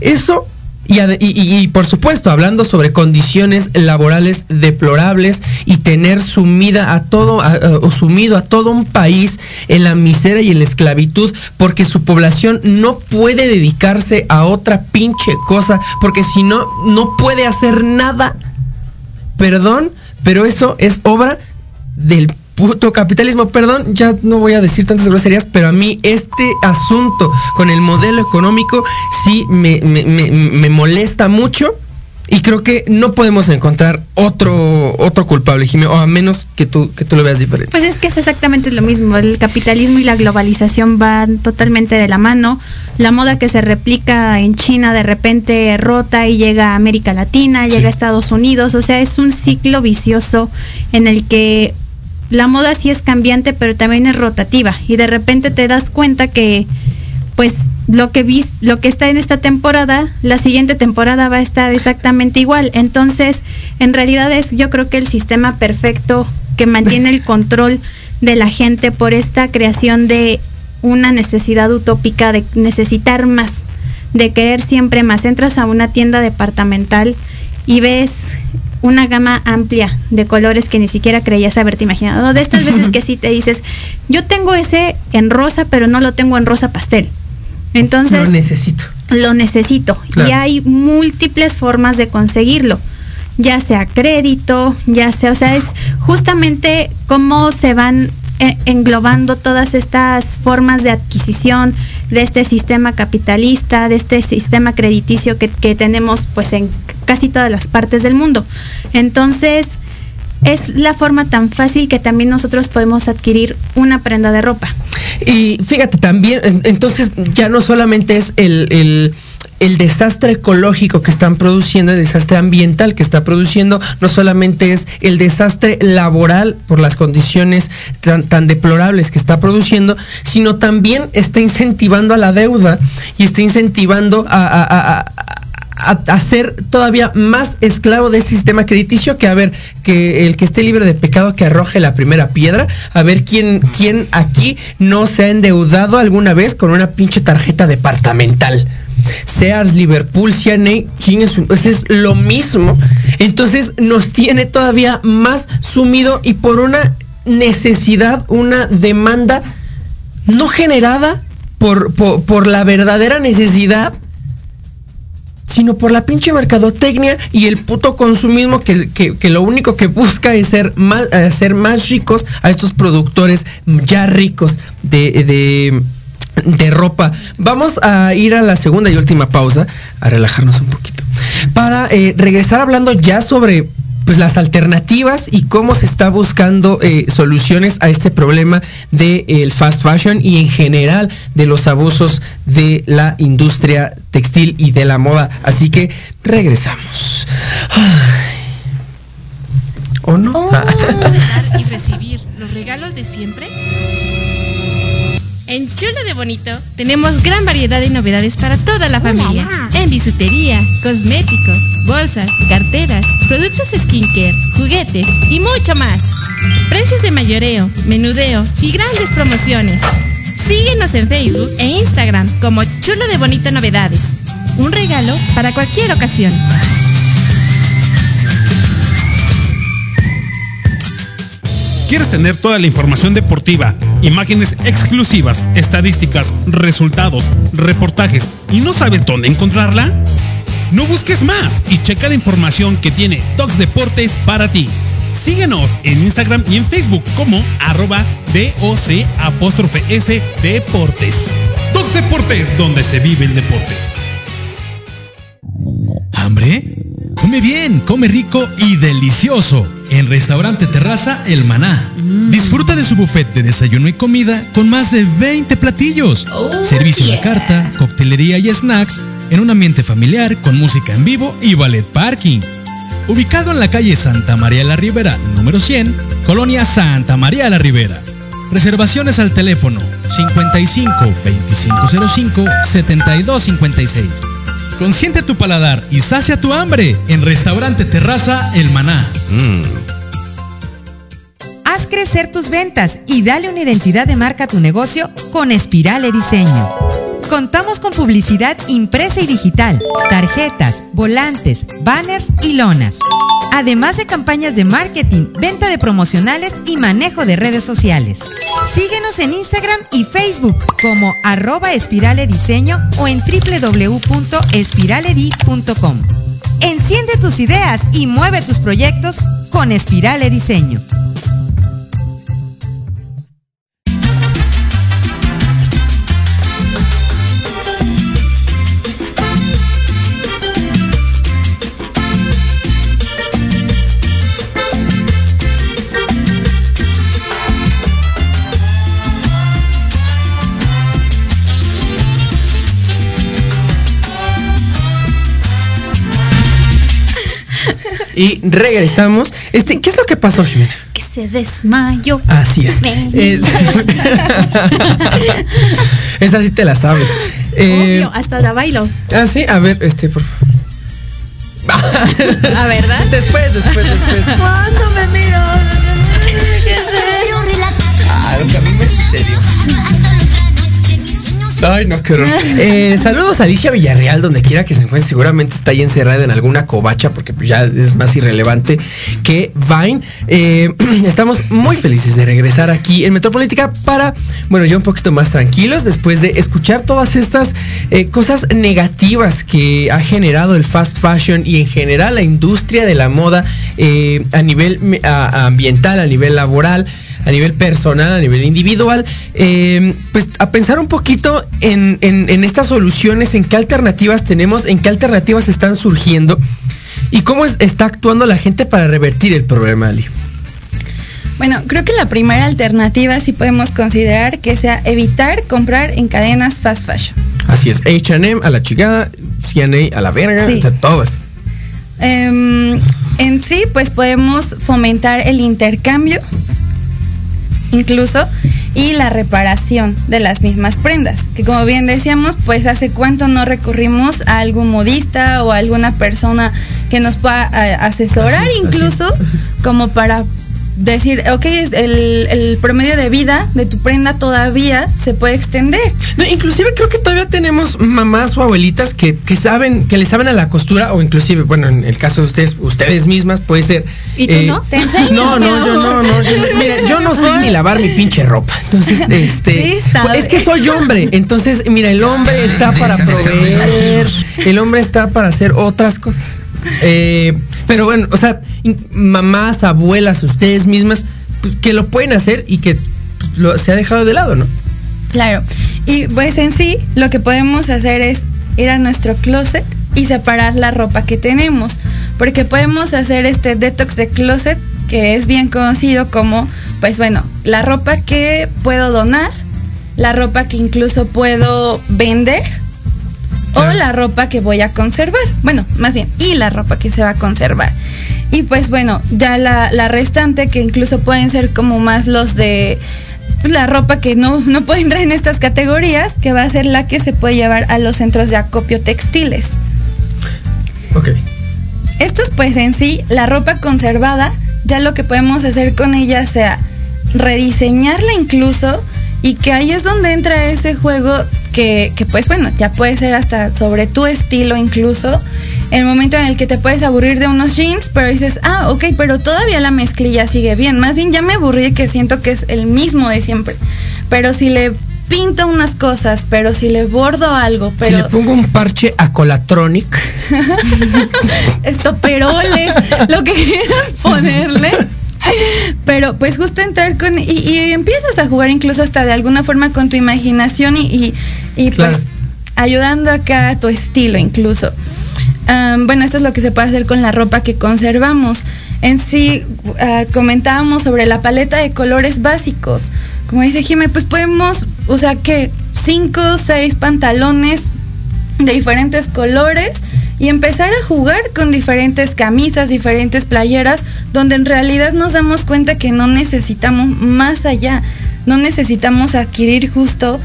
eso y, y- y- por supuesto hablando sobre condiciones laborales deplorables y tener sumida a todo sumido a todo un país en la miseria y en la esclavitud porque su población no puede dedicarse a otra pinche cosa porque si no no puede hacer nada. Perdón, pero eso es obra del puto capitalismo. Perdón, ya no voy a decir tantas groserías, pero a mí este asunto con el modelo económico sí me, me- me- me molesta mucho. Y creo que no podemos encontrar otro, otro culpable, Jimeno, o a menos que tú, que tú lo veas diferente. Pues es que es exactamente lo mismo. El capitalismo y la globalización van totalmente de la mano. La moda que se replica en China de repente rota y llega a América Latina, llega a Estados Unidos. O sea, es un ciclo vicioso en el que la moda sí es cambiante, pero también es rotativa. Y de repente te das cuenta que, pues, lo que vis, lo que está en esta temporada, la siguiente temporada va a estar exactamente igual. Entonces, en realidad es, yo creo que el sistema perfecto que mantiene el control de la gente por esta creación de una necesidad utópica de necesitar más, de querer siempre más. Entras a una tienda departamental y ves una gama amplia de colores que ni siquiera creías haberte imaginado. ¿no? De estas veces que sí te dices, yo tengo ese en rosa, pero no lo tengo en rosa pastel. Entonces, Lo necesito. lo necesito. Claro. Y hay múltiples formas de conseguirlo. Ya sea crédito, ya sea, o sea, es justamente cómo se van englobando todas estas formas de adquisición de este sistema capitalista, de este sistema crediticio que, que tenemos pues en casi todas las partes del mundo. Entonces, es la forma tan fácil que también nosotros podemos adquirir una prenda de ropa. Y fíjate, también, en- entonces ya no solamente es el, el- el desastre ecológico que están produciendo, el desastre ambiental que está produciendo, no solamente es el desastre laboral por las condiciones tan, tan deplorables que está produciendo, sino también está incentivando a la deuda y está incentivando a- a- a- a ser todavía más esclavo de ese sistema crediticio que a ver que el que esté libre de pecado que arroje la primera piedra a ver quién quién aquí no se ha endeudado alguna vez con una pinche tarjeta departamental Sears, Liverpool, su- pues es lo mismo. Entonces nos tiene todavía más sumido y por una necesidad, una demanda no generada por, por, la verdadera necesidad, sino por la pinche mercadotecnia y el puto consumismo que, que- que lo único que busca es ser más, hacer más ricos a estos productores ya ricos de, de, de ropa. Vamos a ir a la segunda y última pausa, a relajarnos un poquito, para eh, regresar hablando ya sobre pues las alternativas y cómo se está buscando eh, soluciones a este problema del fast fashion y en general de los abusos de la industria textil y de la moda. Así que regresamos. ¿O no? y recibir los regalos de siempre? En Chulo de Bonito tenemos gran variedad de novedades para toda la familia. En bisutería, cosméticos, bolsas, carteras, productos skincare, juguetes y mucho más. Precios de mayoreo, menudeo y grandes promociones. Síguenos en Facebook e Instagram como Chulo de Bonito Novedades. Un regalo para cualquier ocasión. ¿Quieres tener toda la información deportiva, imágenes exclusivas, estadísticas, resultados, reportajes y no sabes dónde encontrarla? No busques más y checa la información que tiene Tox Deportes para ti. Síguenos en Instagram y en Facebook como arroba DOC apóstrofe S Deportes. Tox Deportes, donde se vive el deporte. ¿Hambre? Come bien, come rico y delicioso. En Restaurante Terraza El Maná. Disfruta de su buffet de desayuno y comida con más de 20 platillos. Servicio de carta, coctelería y snacks en un ambiente familiar con música en vivo y ballet parking. Ubicado en la calle Santa María la Ribera, número 100, Colonia Santa María la Ribera. Reservaciones al teléfono 55 2505 7256. Consiente tu paladar y sacia tu hambre en Restaurante Terraza El Maná. Haz crecer tus ventas y dale una identidad de marca a tu negocio con Espirale Diseño. Contamos con publicidad impresa y digital, tarjetas, volantes, banners y lonas. Además de campañas de marketing, venta de promocionales y manejo de redes sociales. Síguenos en Instagram y Facebook como arroba espirale diseño o en www.espiraledi.com. Enciende tus ideas y mueve tus proyectos con Espirale Diseño. Y regresamos. Este, ¿qué es lo que pasó, Jimena? Que se desmayó. Así es. Eh, Esa sí te la sabes. Eh, Obvio, hasta la bailo. ah, sí, a ver, este, por favor. ¿A verdad? Después, después, después. ¿Cuándo me miro? Ah, lo que a mí me sucedió. Ay, no, qué. Eh, saludos a Alicia Villarreal, donde quiera que se encuentre. Seguramente está ahí encerrada en alguna covacha, porque ya es más irrelevante que Vine. Eh, estamos muy felices de regresar aquí en Metropolítica para, bueno, ya un poquito más tranquilos después de escuchar todas estas eh, cosas negativas que ha generado el fast fashion y en general la industria de la moda a nivel ambiental, a nivel laboral a nivel personal, a nivel individual, eh, pues a pensar un poquito en, en- en estas soluciones, en qué alternativas tenemos, en qué alternativas están surgiendo y cómo es- está actuando la gente para revertir el problema, Ali. Bueno, creo que la primera alternativa sí podemos considerar que sea evitar comprar en cadenas fast fashion. Así es, HM a la chingada, CNA a la verga, Sí. o sea, todo eso. Em, en sí, pues podemos fomentar el intercambio, incluso, y la reparación de las mismas prendas. Que como bien decíamos, pues hace cuánto no recurrimos a algún modista o a alguna persona que nos pueda eh, asesorar, Así es, así incluso, como para decir, ok, el, el promedio de vida de tu prenda todavía se puede extender. No, inclusive creo que todavía tenemos mamás o abuelitas que, que saben, que le saben a la costura, o inclusive, bueno, en el caso de ustedes, ustedes mismas, puede ser. ¿Y tú eh, no? ¿Te? No, no, yo no, no. yo- mira, yo no sé ni lavar mi pinche ropa. Entonces, este. Sí, es que soy hombre. Entonces, mira, el hombre está para proveer. El hombre está para hacer otras cosas. Eh, pero bueno, o sea, mamás, abuelas, ustedes mismas, pues, que lo pueden hacer y que pues, se ha dejado de lado, ¿no? Claro. Y pues en sí, lo que podemos hacer es ir a nuestro closet y separar la ropa que tenemos. Porque podemos hacer este detox de closet, que es bien conocido como, pues bueno, la ropa que puedo donar, la ropa que incluso puedo vender. O la ropa que voy a conservar. Bueno, más bien, y la ropa que se va a conservar. Y pues bueno, ya la, la restante, que incluso pueden ser como más los de la ropa que no, no puede entrar en estas categorías, que va a ser la que se puede llevar a los centros de acopio textiles. Ok. Estos pues en sí, la ropa conservada, ya lo que podemos hacer con ella sea rediseñarla incluso y que ahí es donde entra ese juego que, que, pues bueno, ya puede ser hasta sobre tu estilo incluso. El momento en el que te puedes aburrir de unos jeans, pero dices, ah, ok, pero todavía la mezclilla sigue bien. Más bien ya me aburrí que siento que es el mismo de siempre. Pero si le pinto unas cosas, pero si le bordo algo, pero... Si le pongo un parche a Colatronic. estoperoles, lo que quieras ponerle. Pero pues justo entrar con... Y, y empiezas a jugar incluso hasta de alguna forma con tu imaginación y, y, y, Claro. pues ayudando acá a tu estilo incluso. Bueno, esto es lo que se puede hacer con la ropa que conservamos. En sí, ah, comentábamos sobre la paleta de colores básicos. Como dice Jimé, pues podemos, o sea, que cinco seis pantalones de diferentes colores y empezar a jugar con diferentes camisas, diferentes playeras, donde en realidad nos damos cuenta que no necesitamos más allá, no necesitamos adquirir justo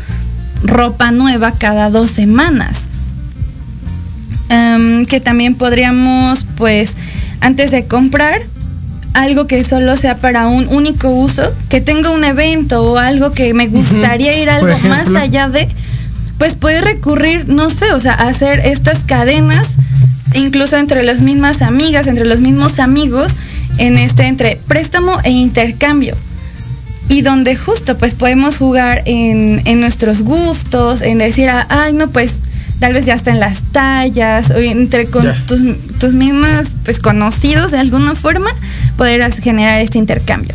ropa nueva cada dos semanas. Em, que también podríamos, pues, antes de comprar, algo que solo sea para un único uso, que tenga un evento o algo que me gustaría ir algo más allá de, pues puede recurrir, no sé, o sea, a hacer estas cadenas, incluso entre las mismas amigas, entre los mismos amigos, en este entre préstamo e intercambio. Y donde justo pues podemos jugar en, en nuestros gustos, en decir, ah, ay, no, pues tal vez ya está en las tallas, o entre con tus, tus mismas pues conocidos de alguna forma, poder as- generar este intercambio.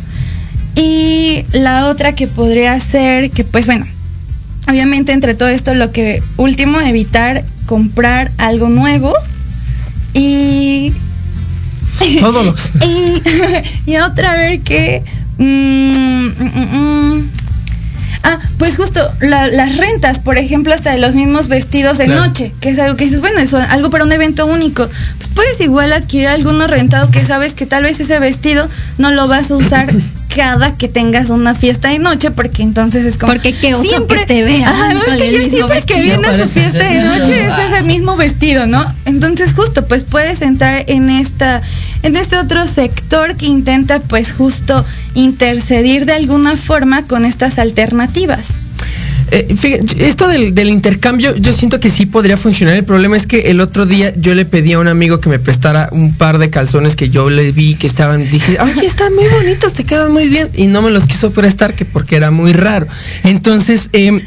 Y la otra que podría ser, que pues bueno, obviamente entre todo esto lo que último, evitar comprar algo nuevo y... Todo lo que- y, y otra vez que... mm, mm, mm. Ah, pues justo la- las rentas, por ejemplo, hasta de los mismos vestidos de Claro. noche, que es algo que dices, bueno, eso algo para un evento único. Pues puedes igual adquirir alguno rentado que sabes que tal vez ese vestido no lo vas a usar cada que tengas una fiesta de noche, porque entonces es como Porque qué oso que te vean no, con que mismo siempre que viene a su fiesta de noche es ese mismo vestido, ¿no? Entonces justo pues puedes entrar en esta en este otro sector que intenta pues justo intercedir de alguna forma con estas alternativas. Eh, fíjate, esto del, del intercambio, yo siento que sí podría funcionar. El problema es que el otro día yo le pedí a un amigo que me prestara un par de calzones que yo le vi que estaban. Dije, oye, están muy bonitos, te quedan muy bien. Y no me los quiso prestar que porque era muy raro. Entonces, eh,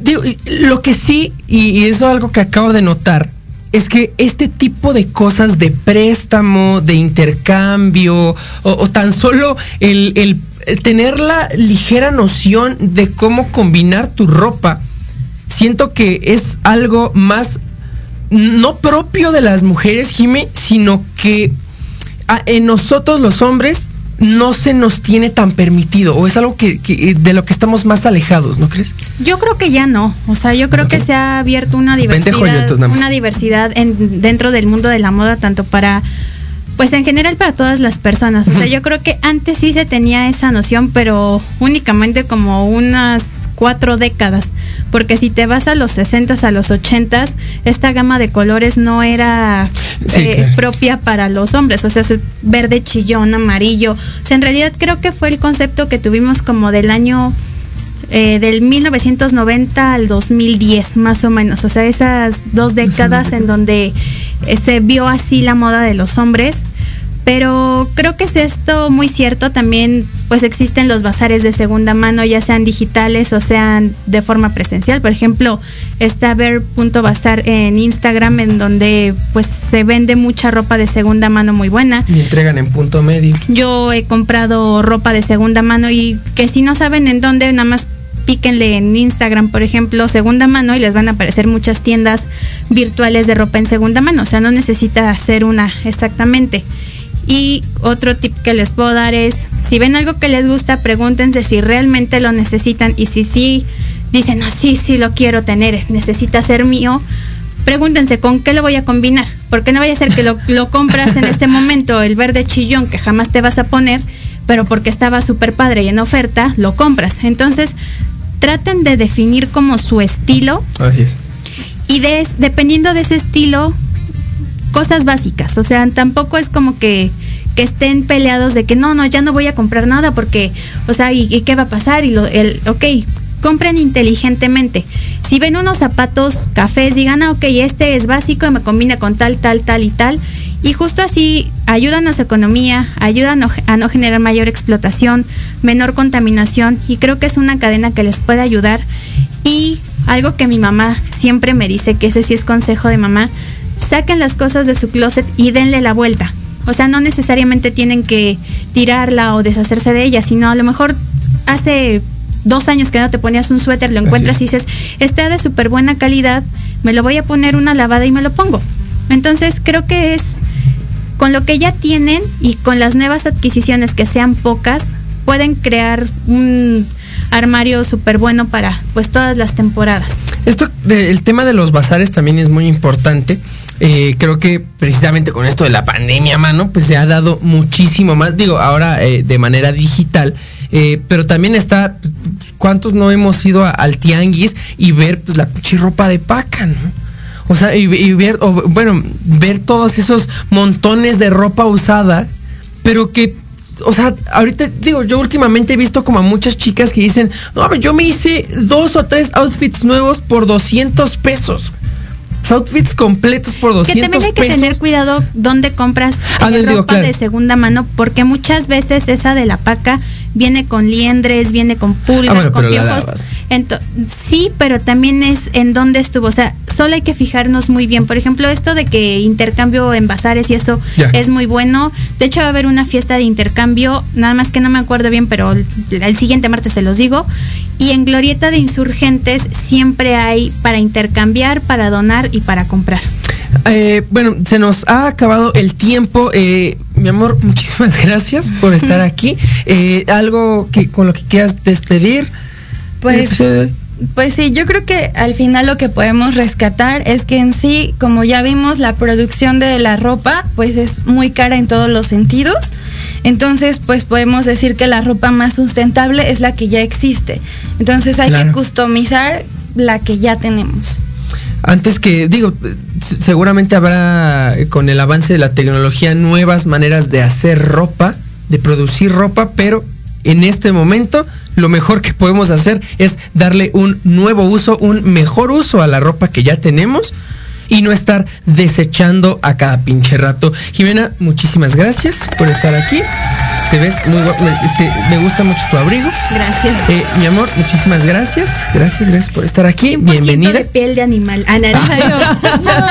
digo, lo que sí, y, eso es algo que acabo de notar, es que este tipo de cosas de préstamo, de intercambio, o, tan solo el tener la ligera noción de cómo combinar tu ropa, siento que es algo más no propio de las mujeres, Jime, sino que a- en nosotros los hombres no se nos tiene tan permitido, o es algo que, que- de lo que estamos más alejados, ¿no crees? Yo creo que ya no. O sea, yo creo que se ha abierto una diversidad, una diversidad en, dentro del mundo de la moda, tanto para Pues en general para todas las personas. O sea, yo creo que antes sí se tenía esa noción, pero únicamente como unas cuatro décadas. Porque si te vas a los 60 a los 80 esta gama de colores no era Sí, eh, claro. propia para los hombres. O sea, es verde chillón, amarillo. O sea, en realidad creo que fue el concepto que tuvimos como del año eh, del 1990 al 2010, más o menos. O sea, esas dos décadas en donde se vio así la moda de los hombres. Pero creo que es esto muy cierto. También pues existen los bazares de segunda mano, ya sean digitales o sean de forma presencial. Por ejemplo, está ver.bazar en Instagram en donde pues se vende mucha ropa de segunda mano muy buena. Y entregan en punto medio. Yo he comprado ropa de segunda mano y que si no saben en dónde, nada más píquenle en Instagram, por ejemplo, segunda mano y les van a aparecer muchas tiendas virtuales de ropa en segunda mano. O sea, no necesita hacer una exactamente. Y otro tip que les puedo dar es, si ven algo que les gusta, pregúntense si realmente lo necesitan y si sí dicen, no, sí, sí lo quiero tener, necesita ser mío, pregúntense con qué lo voy a combinar, porque no vaya a ser que lo, lo compras en este momento, el verde chillón que jamás te vas a poner, pero porque estaba súper padre y en oferta, lo compras. Entonces, traten de definir como su estilo Así es. y de, dependiendo de ese estilo, cosas básicas. O sea, tampoco es como que, que estén peleados de que no, no, ya no voy a comprar nada porque, o sea, ¿y, y qué va a pasar? Y lo, el, ok, compren inteligentemente. Si ven unos zapatos cafés, digan, ah, ok, este es básico y me combina con tal, tal, tal y tal. Y justo así ayudan a su economía, ayudan a no- a no generar mayor explotación, menor contaminación y creo que es una cadena que les puede ayudar. Y algo que mi mamá siempre me dice, que ese sí es consejo de mamá, saquen las cosas de su closet y denle la vuelta. O sea, no necesariamente tienen que tirarla o deshacerse de ella, sino a lo mejor hace dos años que no te ponías un suéter, lo encuentras y dices, está de súper buena calidad, me lo voy a poner una lavada y me lo pongo. Entonces creo que es con lo que ya tienen y con las nuevas adquisiciones que sean pocas, pueden crear un armario súper bueno para pues todas las temporadas. Esto, el tema de los bazares también es muy importante. Eh, creo que precisamente con esto de la pandemia, mano, pues se ha dado muchísimo más. Digo, ahora eh, de manera digital. eh, pero también está, ¿cuántos no hemos ido a- al tianguis y ver pues, la pinche ropa de paca, ¿no? O sea, y, y ver, o, bueno, ver todos esos montones de ropa usada, pero que, o sea, ahorita digo, yo últimamente he visto como a muchas chicas que dicen, no, yo me hice dos o tres outfits nuevos por 200 pesos. Outfits completos por 200 Que también hay que pesos. tener cuidado dónde compras Ah, eh, ropa claro. de segunda mano, porque muchas veces esa de la paca viene con liendres, viene con pulgas, Ah, bueno, con piojos. sí, pero también es en dónde estuvo. O sea, solo hay que fijarnos muy bien. Por ejemplo, esto de que intercambio en bazares y eso es muy bueno. De hecho, va a haber una fiesta de intercambio, nada más que no me acuerdo bien, pero el, el siguiente martes se los digo. Y en Glorieta de Insurgentes siempre hay para intercambiar, para donar y para comprar. Eh, bueno, se nos ha acabado el tiempo. Eh, mi amor, muchísimas gracias por estar aquí. Eh, algo que con lo que quieras despedir. Pues, Eh, pues sí, yo creo que al final lo que podemos rescatar es que en sí, como ya vimos, la producción de la ropa pues es muy cara en todos los sentidos. Entonces, pues podemos decir que la ropa más sustentable es la que ya existe. Entonces hay Claro. que customizar la que ya tenemos. Antes que, digo, seguramente habrá eh, con el avance de la tecnología nuevas maneras de hacer ropa, de producir ropa, pero en este momento lo mejor que podemos hacer es darle un nuevo uso, un mejor uso a la ropa que ya tenemos y no estar desechando a cada pinche rato. Jimena, muchísimas gracias por estar aquí. Te ves muy este, me gusta mucho tu abrigo. Gracias. Eh, mi amor, muchísimas gracias. Gracias, gracias por estar aquí. Bienvenida. de piel de animal. Ah, naranja.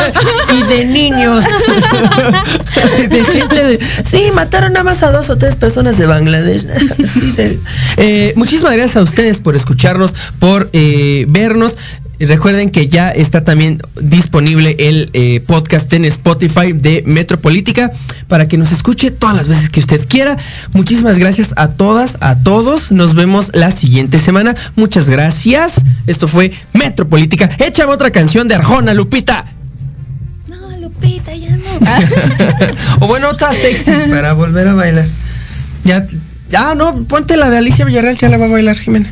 y de niños. de gente de. Sí, mataron nada más a dos o tres personas de Bangladesh. Sí, de- Eh, muchísimas gracias a ustedes por escucharnos, por eh, vernos. Recuerden que ya está también disponible el eh, podcast en Spotify de Metropolítica para que nos escuche todas las veces que usted quiera. Muchísimas gracias a todas, a todos. Nos vemos la siguiente semana. Muchas gracias. Esto fue Metropolítica. Échame otra canción de Arjona, Lupita. No, Lupita, ya no. o bueno, otra sexy para volver a bailar. Ya, ya, no, ponte la de Alicia Villarreal, ya la va a bailar Jimena.